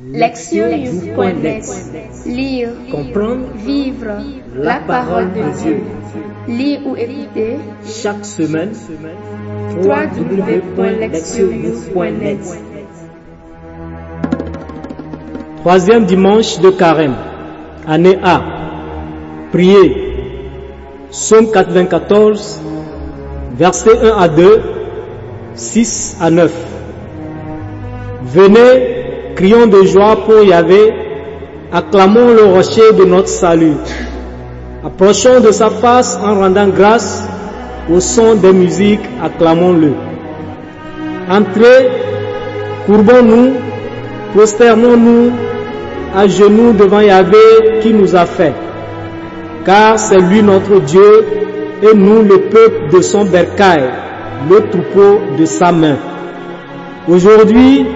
Lectionnews.net Lire, Comprendre, vivre. La parole de Dieu. Lire ou écouter. Chaque semaine, www.lectionnews.net Troisième dimanche de carême, année A. Priez. Psaume 94, versets 1 à 2, 6 à 9. Venez, crions de joie pour Yahvé, acclamons le rocher de notre salut. Approchons de sa face en rendant grâce au son des musiques, acclamons-le. Entrez, courbons-nous, prosternons-nous à genoux devant Yahvé qui nous a fait. Car c'est lui notre Dieu et nous le peuple de son bercail, le troupeau de sa main. Aujourd'hui,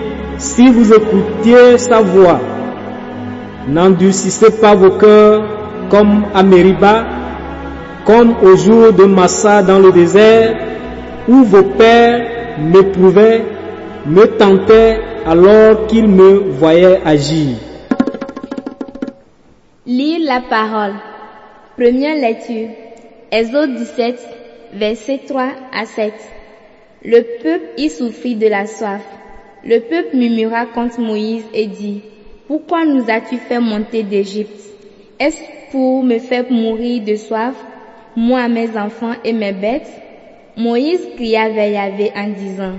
si vous écoutiez sa voix, n'endurcissez pas vos cœurs comme à Mériba, comme au jour de Massa dans le désert, où vos pères m'éprouvaient, me tentaient alors qu'ils me voyaient agir. Lire la parole. Première lecture. Exode 17, versets 3 à 7. Le peuple y souffrit de la soif. Le peuple murmura contre Moïse et dit, Pourquoi nous as-tu fait monter d'Égypte? Est-ce pour me faire mourir de soif, moi, mes enfants et mes bêtes? Moïse cria vers Yahvé en disant,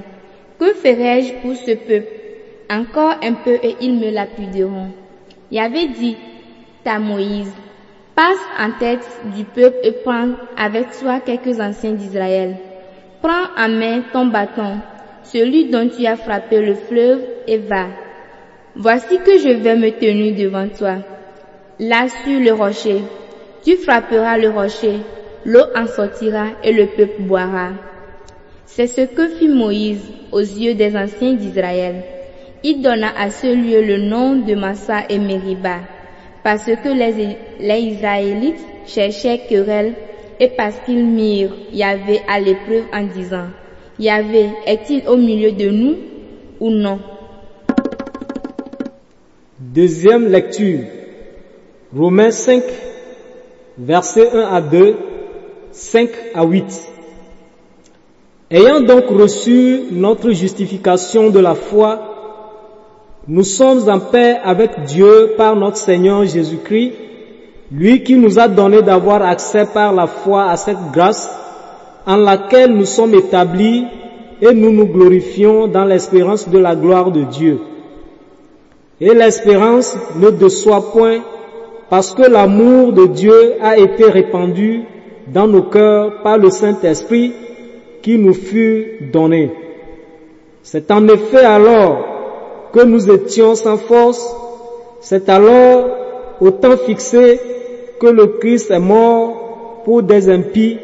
Que ferai-je pour ce peuple? Encore un peu et ils me lapideront. Yahvé dit à Moïse, Passe en tête du peuple et prends avec toi quelques anciens d'Israël. Prends en main ton bâton, celui dont tu as frappé le fleuve, et va. Voici que je vais me tenir devant toi. Là sur le rocher, tu frapperas le rocher, l'eau en sortira et le peuple boira. C'est ce que fit Moïse aux yeux des anciens d'Israël. Il donna à ce lieu le nom de Massa et Meriba, parce que les, les Israélites cherchaient querelle et parce qu'ils mirent Yahvé à l'épreuve en disant, Yahvé est-il au milieu de nous ou non? Deuxième lecture. Romains 5, versets 1 à 2, 5 à 8. Ayant donc reçu notre justification de la foi, nous sommes en paix avec Dieu par notre Seigneur Jésus-Christ, lui qui nous a donné d'avoir accès par la foi à cette grâce en laquelle nous sommes établis et nous nous glorifions dans l'espérance de la gloire de Dieu. Et l'espérance ne déçoit point parce que l'amour de Dieu a été répandu dans nos cœurs par le Saint-Esprit qui nous fut donné. C'est en effet alors que nous étions sans force, c'est alors au temps fixé que le Christ est mort pour des impies.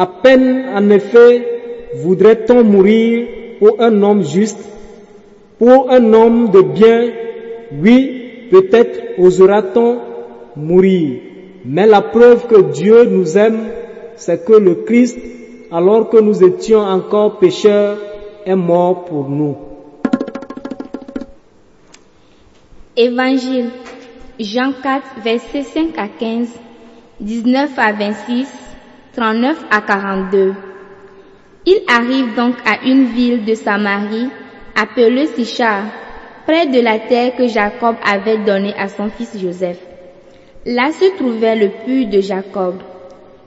À peine en effet voudrait-on mourir pour un homme juste, pour un homme de bien, oui, peut-être osera-t-on mourir. Mais la preuve que Dieu nous aime, c'est que le Christ, alors que nous étions encore pécheurs, est mort pour nous. Évangile Jean 4, versets 5 à 15, 19 à 26, 39 à 42. Il arrive donc à une ville de Samarie appelée Sichar, près de la terre que Jacob avait donnée à son fils Joseph. Là se trouvait le puits de Jacob.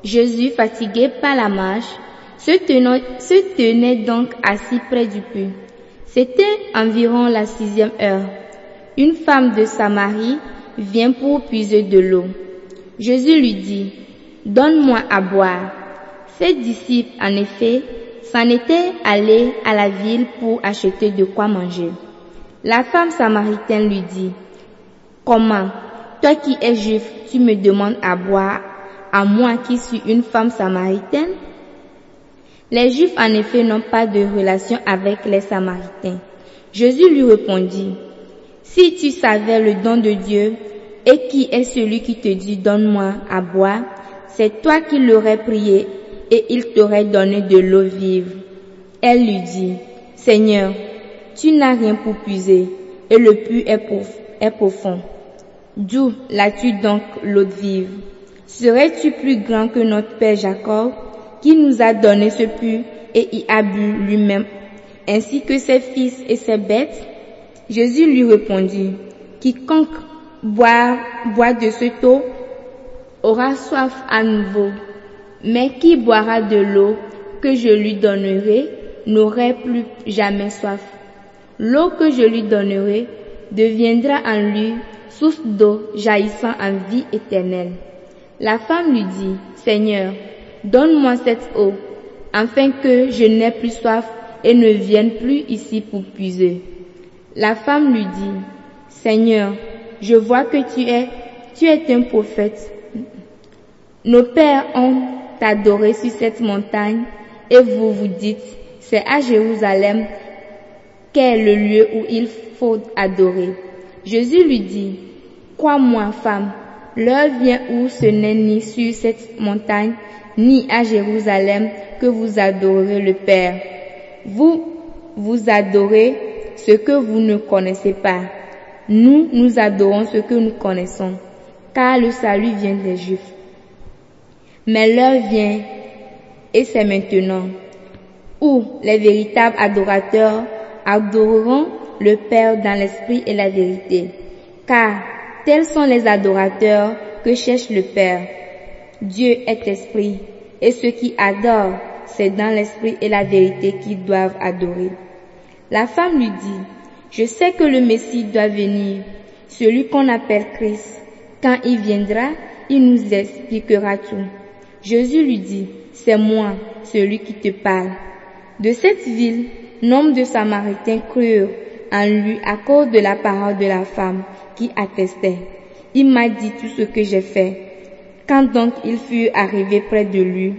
Jésus, fatigué par la marche, se tenait, se tenait donc assis près du puits. C'était environ la sixième heure. Une femme de Samarie vient pour puiser de l'eau. Jésus lui dit, Donne-moi à boire. Ses disciples, en effet, s'en étaient allés à la ville pour acheter de quoi manger. La femme samaritaine lui dit, Comment, toi qui es juif, tu me demandes à boire, à moi qui suis une femme samaritaine Les juifs, en effet, n'ont pas de relation avec les samaritains. Jésus lui répondit, Si tu savais le don de Dieu, et qui est celui qui te dit donne-moi à boire, c'est toi qui l'aurais prié et il t'aurait donné de l'eau vive. Elle lui dit, Seigneur, tu n'as rien pour puiser et le puits est, profond. D'où l'as-tu donc l'eau vive? Serais-tu plus grand que notre père Jacob, qui nous a donné ce puits et y a bu lui-même, ainsi que ses fils et ses bêtes? Jésus lui répondit, Quiconque boit, boit de ce eau aura soif à nouveau, mais qui boira de l'eau que je lui donnerai n'aurait plus jamais soif. L'eau que je lui donnerai deviendra en lui source d'eau jaillissant en vie éternelle. La femme lui dit, Seigneur, donne-moi cette eau, afin que je n'ai plus soif et ne vienne plus ici pour puiser. La femme lui dit, Seigneur, je vois que tu es, tu es un prophète. Nos pères ont adoré sur cette montagne et vous vous dites, c'est à Jérusalem qu'est le lieu où il faut adorer. Jésus lui dit, Crois-moi, femme, l'heure vient où ce n'est ni sur cette montagne, ni à Jérusalem que vous adorerez le Père. Vous, vous adorez ce que vous ne connaissez pas. Nous, nous adorons ce que nous connaissons, car le salut vient des Juifs. Mais l'heure vient, et c'est maintenant, où les véritables adorateurs adoreront le Père dans l'esprit et la vérité. Car tels sont les adorateurs que cherche le Père. Dieu est esprit, et ceux qui adorent, c'est dans l'esprit et la vérité qu'ils doivent adorer. La femme lui dit, je sais que le Messie doit venir, celui qu'on appelle Christ. Quand il viendra, il nous expliquera tout. Jésus lui dit, c'est moi, celui qui te parle. De cette ville, nombre de Samaritains crurent en lui à cause de la parole de la femme qui attestait. Il m'a dit tout ce que j'ai fait. Quand donc il fut arrivé près de lui,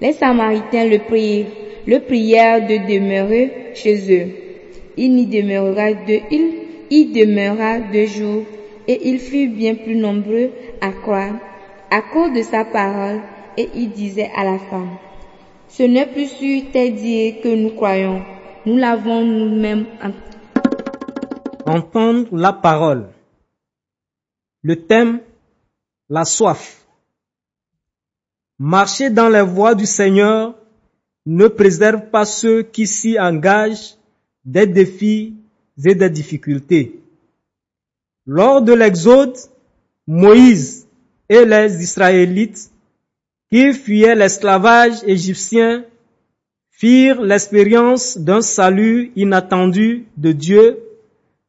les Samaritains le prièrent, le prièrent de demeurer chez eux. Il y demeura deux, il y demeura deux jours et il fut bien plus nombreux à croire à cause de sa parole et il disait à la femme, ce n'est plus sur tes dires que nous croyons, nous l'avons nous-mêmes Entendre la parole. Le thème, la soif. Marcher dans les voies du Seigneur ne préserve pas ceux qui s'y engagent des défis et des difficultés. Lors de l'Exode, Moïse et les Israélites fuyaient l'esclavage égyptien firent l'expérience d'un salut inattendu de Dieu,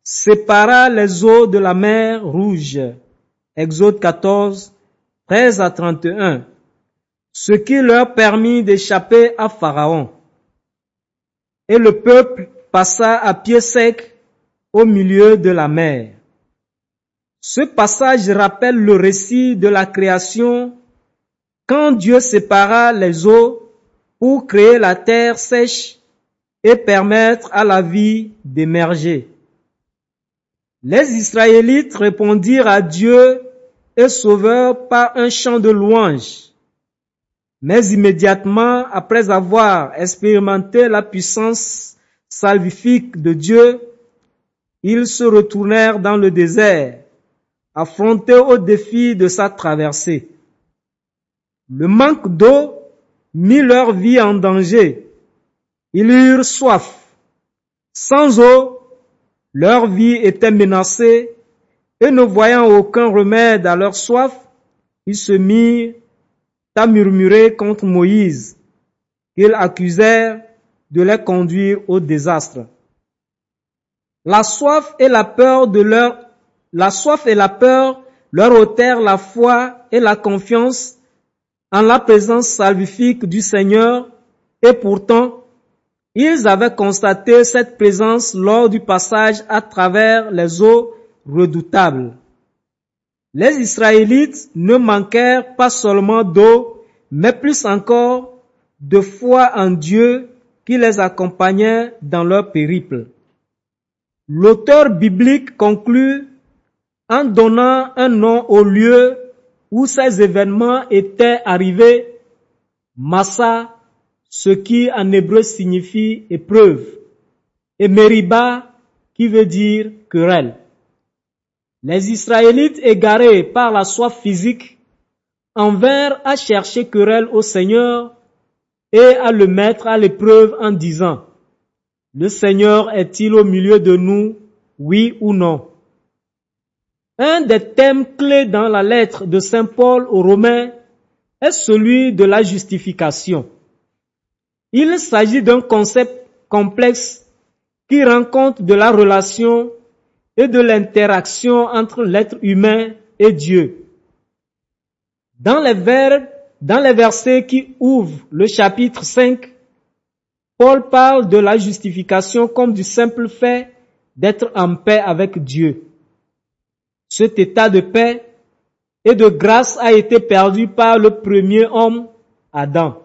sépara les eaux de la mer Rouge. Exode 14, 13 à 31, ce qui leur permit d'échapper à Pharaon. Et le peuple passa à pied sec au milieu de la mer. Ce passage rappelle le récit de la création quand Dieu sépara les eaux pour créer la terre sèche et permettre à la vie d'émerger. Les Israélites répondirent à Dieu et Sauveur par un chant de louange. Mais immédiatement après avoir expérimenté la puissance salvifique de Dieu, ils se retournèrent dans le désert, affrontés au défi de sa traversée. Le manque d'eau mit leur vie en danger. Ils eurent soif. Sans eau, leur vie était menacée et ne voyant aucun remède à leur soif, ils se mirent à murmurer contre Moïse, qu'ils accusèrent de les conduire au désastre. La soif et la peur de leur, la soif et la peur leur ôtèrent la foi et la confiance en la présence salvifique du Seigneur et pourtant, ils avaient constaté cette présence lors du passage à travers les eaux redoutables. Les Israélites ne manquèrent pas seulement d'eau, mais plus encore de foi en Dieu qui les accompagnait dans leur périple. L'auteur biblique conclut en donnant un nom au lieu où ces événements étaient arrivés, Massa, ce qui en hébreu signifie épreuve, et Meriba, qui veut dire querelle. Les Israélites égarés par la soif physique en vinrent à chercher querelle au Seigneur et à le mettre à l'épreuve en disant, Le Seigneur est-il au milieu de nous, oui ou non? Un des thèmes clés dans la lettre de Saint Paul aux Romains est celui de la justification. Il s'agit d'un concept complexe qui rend compte de la relation et de l'interaction entre l'être humain et Dieu. Dans les, versets qui ouvrent le chapitre 5, Paul parle de la justification comme du simple fait d'être en paix avec Dieu. Cet état de paix et de grâce a été perdu par le premier homme, Adam.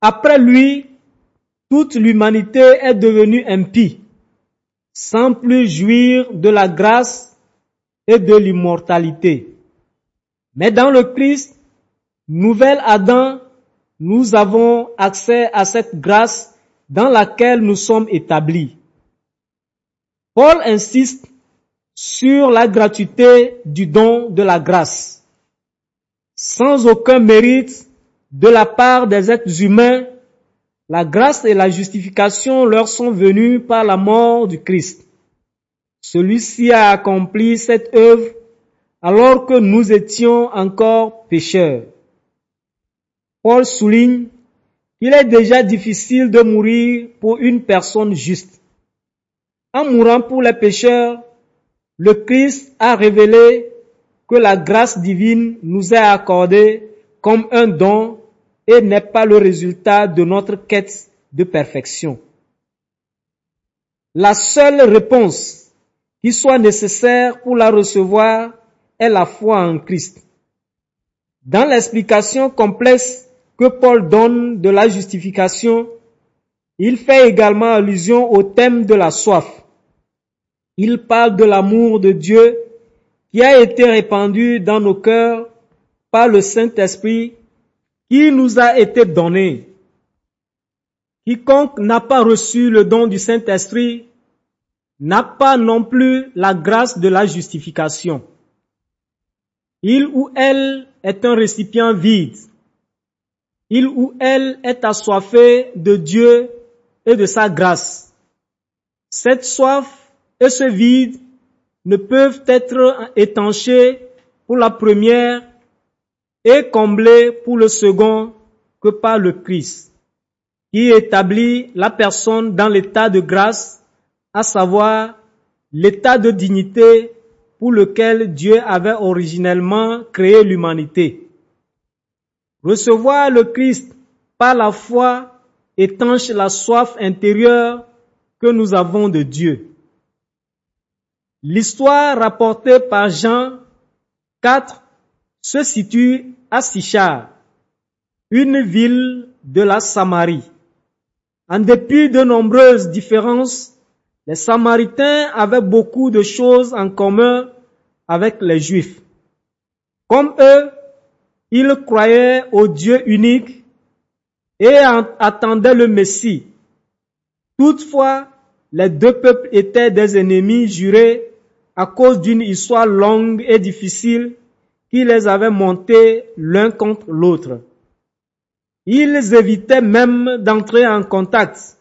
Après lui, toute l'humanité est devenue impie, sans plus jouir de la grâce et de l'immortalité. Mais dans le Christ, nouvel Adam, nous avons accès à cette grâce dans laquelle nous sommes établis. Paul insiste sur la gratuité du don de la grâce. Sans aucun mérite de la part des êtres humains, la grâce et la justification leur sont venues par la mort du Christ. Celui-ci a accompli cette œuvre alors que nous étions encore pécheurs. Paul souligne qu'il est déjà difficile de mourir pour une personne juste. En mourant pour les pécheurs, le Christ a révélé que la grâce divine nous est accordée comme un don et n'est pas le résultat de notre quête de perfection. La seule réponse qui soit nécessaire pour la recevoir est la foi en Christ. Dans l'explication complexe que Paul donne de la justification, il fait également allusion au thème de la soif. Il parle de l'amour de Dieu qui a été répandu dans nos cœurs par le Saint-Esprit qui nous a été donné. Quiconque n'a pas reçu le don du Saint-Esprit n'a pas non plus la grâce de la justification. Il ou elle est un récipient vide. Il ou elle est assoiffé de Dieu et de sa grâce. Cette soif et ce vide ne peuvent être étanchés pour la première et comblés pour le second que par le Christ, qui établit la personne dans l'état de grâce, à savoir l'état de dignité pour lequel Dieu avait originellement créé l'humanité. Recevoir le Christ par la foi étanche la soif intérieure que nous avons de Dieu. L'histoire rapportée par Jean 4 se situe à Sichar, une ville de la Samarie. En dépit de nombreuses différences, les Samaritains avaient beaucoup de choses en commun avec les Juifs. Comme eux, ils croyaient au Dieu unique et attendaient le Messie. Toutefois, les deux peuples étaient des ennemis jurés à cause d'une histoire longue et difficile qui les avait montés l'un contre l'autre. Ils évitaient même d'entrer en contact.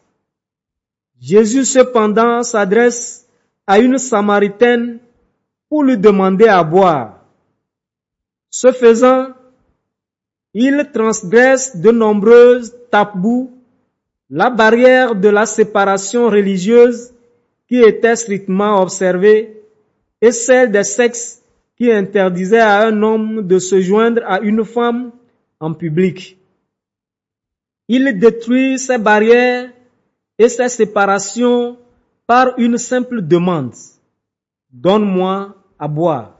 Jésus cependant s'adresse à une Samaritaine pour lui demander à boire. Ce faisant, il transgresse de nombreuses tabous, la barrière de la séparation religieuse qui était strictement observée et celle des sexes qui interdisait à un homme de se joindre à une femme en public. Il détruit ces barrières et ces séparations par une simple demande. Donne-moi à boire.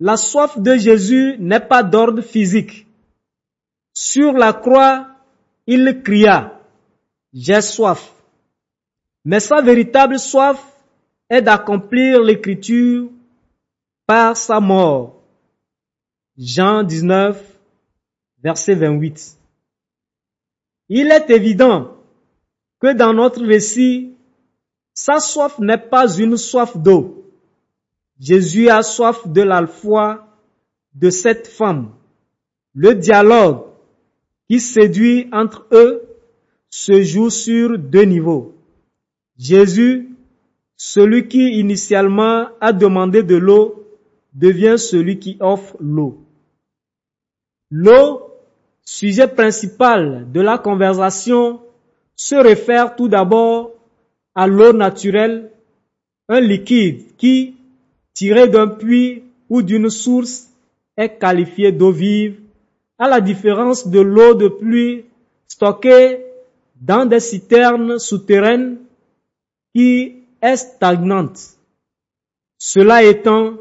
La soif de Jésus n'est pas d'ordre physique. Sur la croix, il cria, j'ai soif. Mais sa véritable soif est d'accomplir l'écriture par sa mort. Jean 19, verset 28. Il est évident que dans notre récit, sa soif n'est pas une soif d'eau, Jésus a soif de la foi de cette femme. Le dialogue qui séduit entre eux se joue sur deux niveaux. Jésus, celui qui initialement a demandé de l'eau, devient celui qui offre l'eau. L'eau, sujet principal de la conversation, se réfère tout d'abord à l'eau naturelle, un liquide qui, tiré d'un puits ou d'une source, est qualifié d'eau vive, à la différence de l'eau de pluie stockée dans des citernes souterraines qui est stagnante. Cela étant,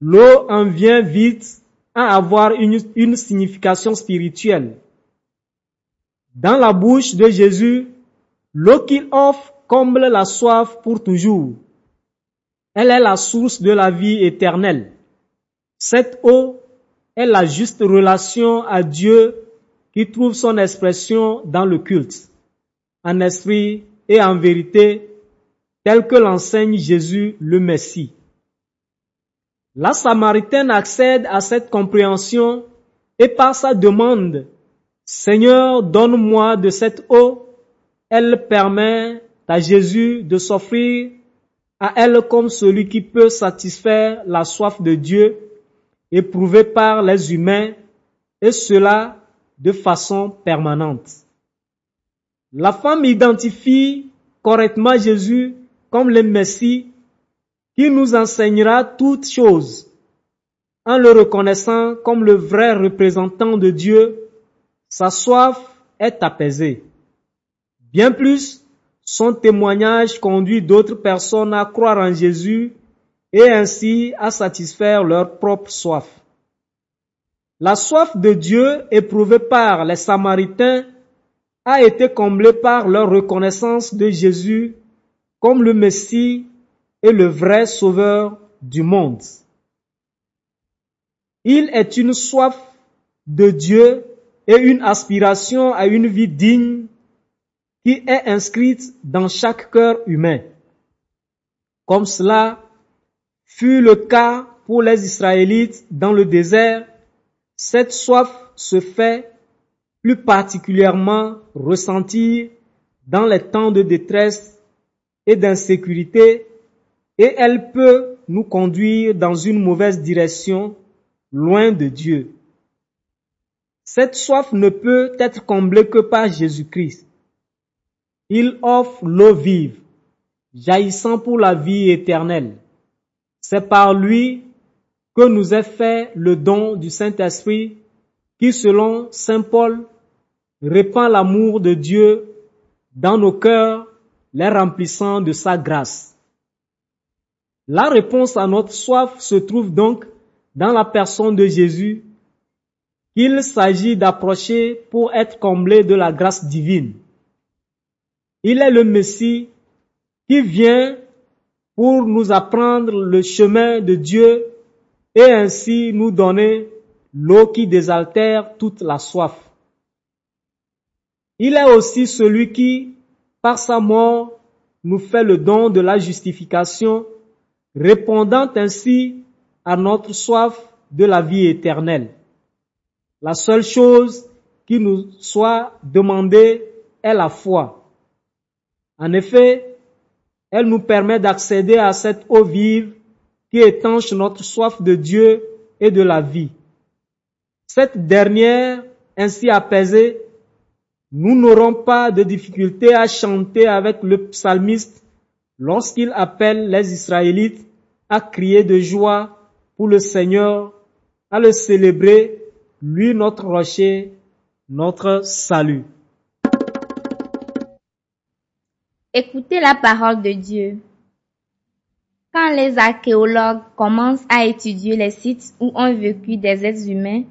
l'eau en vient vite à avoir une, signification spirituelle. Dans la bouche de Jésus, l'eau qu'il offre comble la soif pour toujours. Elle est la source de la vie éternelle. Cette eau est la juste relation à Dieu qui trouve son expression dans le culte, en esprit et en vérité, tel que l'enseigne Jésus le Messie. La Samaritaine accède à cette compréhension et par sa demande, Seigneur, donne-moi de cette eau, elle permet à Jésus de s'offrir à elle comme celui qui peut satisfaire la soif de Dieu éprouvée par les humains et cela de façon permanente. La femme identifie correctement Jésus comme le Messie qui nous enseignera toutes choses en le reconnaissant comme le vrai représentant de Dieu. Sa soif est apaisée. Bien plus, son témoignage conduit d'autres personnes à croire en Jésus et ainsi à satisfaire leur propre soif. La soif de Dieu éprouvée par les Samaritains a été comblée par leur reconnaissance de Jésus comme le Messie et le vrai Sauveur du monde. Il est une soif de Dieu et une aspiration à une vie digne qui est inscrite dans chaque cœur humain. Comme cela fut le cas pour les Israélites dans le désert, cette soif se fait plus particulièrement ressentir dans les temps de détresse et d'insécurité et elle peut nous conduire dans une mauvaise direction, loin de Dieu. Cette soif ne peut être comblée que par Jésus-Christ. Il offre l'eau vive, jaillissant pour la vie éternelle. C'est par lui que nous est fait le don du Saint-Esprit qui, selon Saint Paul, répand l'amour de Dieu dans nos cœurs, les remplissant de sa grâce. La réponse à notre soif se trouve donc dans la personne de Jésus qu'il s'agit d'approcher pour être comblé de la grâce divine. Il est le Messie qui vient pour nous apprendre le chemin de Dieu et ainsi nous donner l'eau qui désaltère toute la soif. Il est aussi celui qui, par sa mort, nous fait le don de la justification, répondant ainsi à notre soif de la vie éternelle. La seule chose qui nous soit demandée est la foi. En effet, elle nous permet d'accéder à cette eau vive qui étanche notre soif de Dieu et de la vie. Cette dernière, ainsi apaisée, nous n'aurons pas de difficulté à chanter avec le psalmiste lorsqu'il appelle les Israélites à crier de joie pour le Seigneur, à le célébrer, lui notre rocher, notre salut. Écoutez la parole de Dieu. Quand les archéologues commencent à étudier les sites où ont vécu des êtres humains,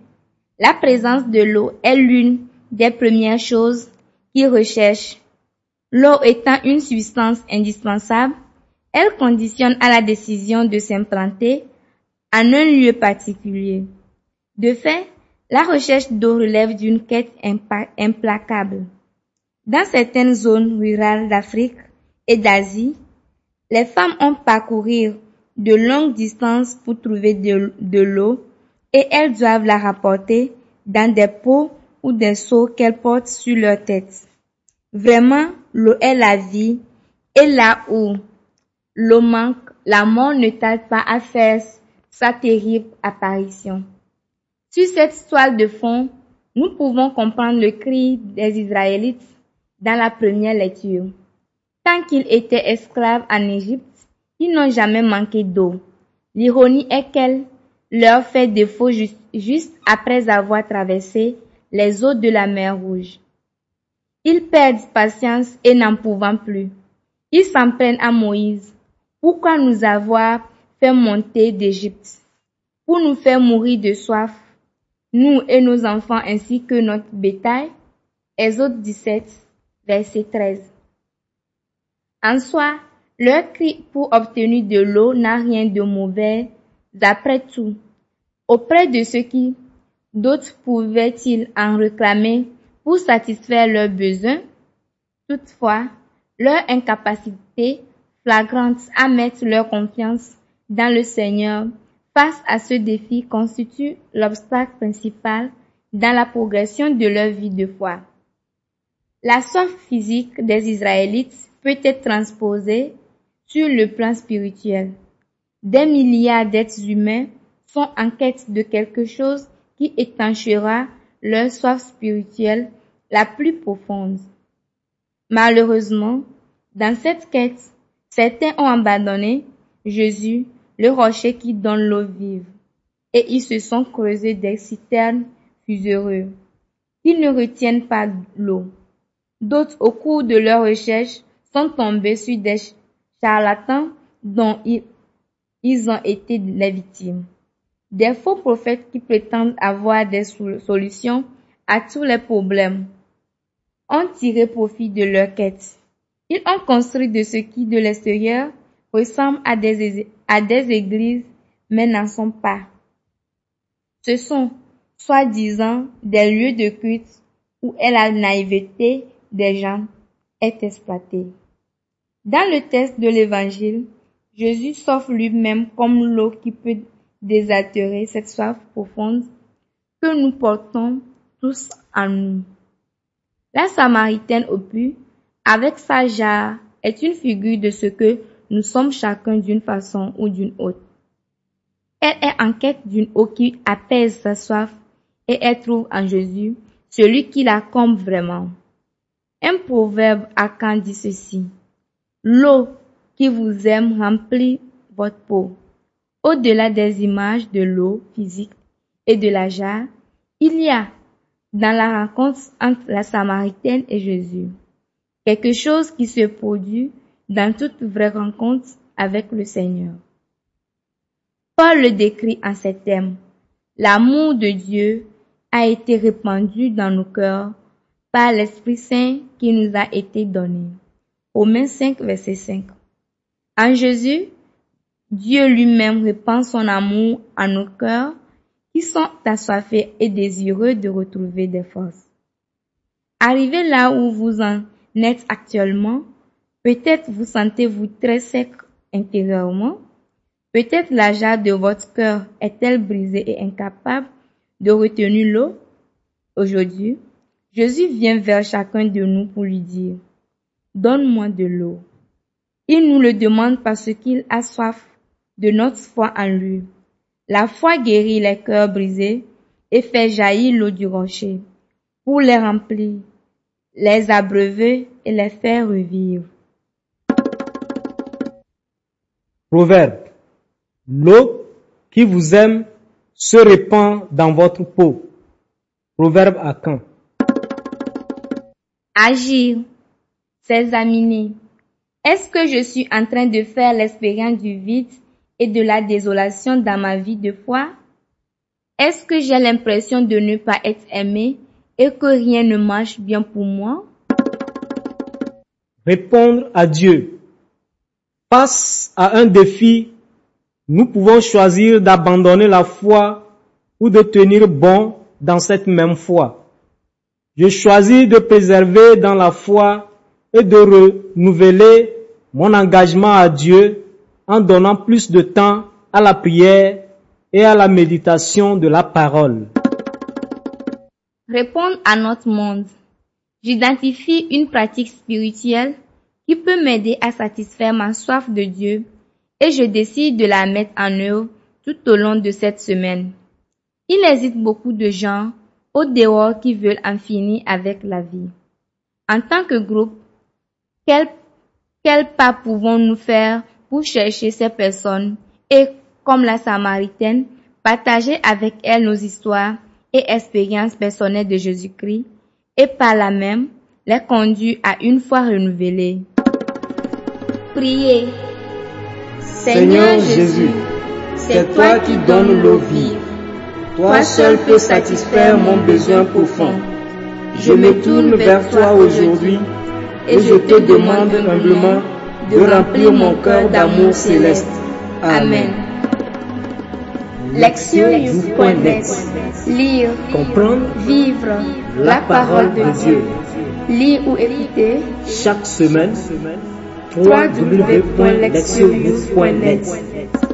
la présence de l'eau est l'une des premières choses qu'ils recherchent. L'eau étant une substance indispensable, elle conditionne à la décision de s'implanter en un lieu particulier. De fait, la recherche d'eau relève d'une quête implacable. Dans certaines zones rurales d'Afrique et d'Asie, les femmes ont parcouru de longues distances pour trouver de, l'eau et elles doivent la rapporter dans des pots ou des seaux qu'elles portent sur leur tête. Vraiment, l'eau est la vie et là où l'eau manque, la mort ne tarde pas à faire sa terrible apparition. Sur cette toile de fond, nous pouvons comprendre le cri des Israélites dans la première lecture. Tant qu'ils étaient esclaves en Égypte, ils n'ont jamais manqué d'eau. L'ironie est qu'elle leur fait défaut juste, après avoir traversé les eaux de la mer Rouge. Ils perdent patience et n'en pouvant plus. Ils s'en prennent à Moïse. Pourquoi nous avoir fait monter d'Égypte? Pour nous faire mourir de soif, nous et nos enfants ainsi que notre bétail? Exode 17, verset 13. En soi, leur cri pour obtenir de l'eau n'a rien de mauvais. D'après tout, auprès de ceux qui d'autres pouvaient-ils en réclamer pour satisfaire leurs besoins? Toutefois, leur incapacité flagrante à mettre leur confiance dans le Seigneur face à ce défi constitue l'obstacle principal dans la progression de leur vie de foi. La soif physique des Israélites peut être transposée sur le plan spirituel. Des milliards d'êtres humains sont en quête de quelque chose qui étanchera leur soif spirituelle la plus profonde. Malheureusement, dans cette quête, certains ont abandonné Jésus, le rocher qui donne l'eau vive, et ils se sont creusés des citernes fusereux. Ils ne retiennent pas l'eau. D'autres, au cours de leur recherche, sont tombés sur des charlatans dont ils, ont été les victimes. Des faux prophètes qui prétendent avoir des solutions à tous les problèmes ont tiré profit de leur quête. Ils ont construit de ce qui de l'extérieur ressemble à des, à des églises, mais n'en sont pas. Ce sont, soi-disant, des lieux de culte où la naïveté des gens est exploitée. Dans le texte de l'évangile, Jésus s'offre lui-même comme l'eau qui peut désaltérer cette soif profonde que nous portons tous en nous. La Samaritaine au puits, avec sa jarre, est une figure de ce que nous sommes chacun d'une façon ou d'une autre. Elle est en quête d'une eau qui apaise sa soif et elle trouve en Jésus celui qui la comble vraiment. Un proverbe quand dit ceci. L'eau qui vous aime remplit votre peau. Au-delà des images de l'eau physique et de la jarre, il y a, dans la rencontre entre la Samaritaine et Jésus, quelque chose qui se produit dans toute vraie rencontre avec le Seigneur. Paul le décrit en ces termes. L'amour de Dieu a été répandu dans nos cœurs par l'Esprit Saint qui nous a été donné. Romains 5, verset 5. En Jésus, Dieu lui-même répand son amour à nos cœurs qui sont assoiffés et désireux de retrouver des forces. Arrivé là où vous en êtes actuellement, peut-être vous sentez-vous très sec intérieurement, peut-être la jarre de votre cœur est-elle brisée et incapable de retenir l'eau. Aujourd'hui, Jésus vient vers chacun de nous pour lui dire, Donne-moi de l'eau. Il nous le demande parce qu'il a soif de notre foi en lui. La foi guérit les cœurs brisés et fait jaillir l'eau du rocher pour les remplir, les abreuver et les faire revivre. Proverbe. L'eau qui vous aime se répand dans votre peau. Proverbe à quand? Agir. S'examiner. Est-ce que je suis en train de faire l'expérience du vide et de la désolation dans ma vie de foi? Est-ce que j'ai l'impression de ne pas être aimé et que rien ne marche bien pour moi? Répondre à Dieu. Face à un défi, nous pouvons choisir d'abandonner la foi ou de tenir bon dans cette même foi. Je choisis de préserver dans la foi et de renouveler mon engagement à Dieu en donnant plus de temps à la prière et à la méditation de la parole. Répondre à notre monde. J'identifie une pratique spirituelle qui peut m'aider à satisfaire ma soif de Dieu et je décide de la mettre en œuvre tout au long de cette semaine. Il existe beaucoup de gens au dehors qui veulent en finir avec la vie. En tant que groupe, quel, quel pas pouvons-nous faire pour chercher ces personnes et, comme la Samaritaine, partager avec elles nos histoires et expériences personnelles de Jésus-Christ et par là même les conduire à une foi renouvelée. Priez. Seigneur Jésus, c'est toi qui donnes l'eau vive. Toi seul peux satisfaire mon besoin profond. Je me tourne vers toi aujourd'hui et je te demande humblement de remplir mon cœur d'amour céleste. Amen. Lecture.net Lire, Comprendre vivre la parole de Dieu. Lire ou écouter Chaque semaine, www.lectionnews.net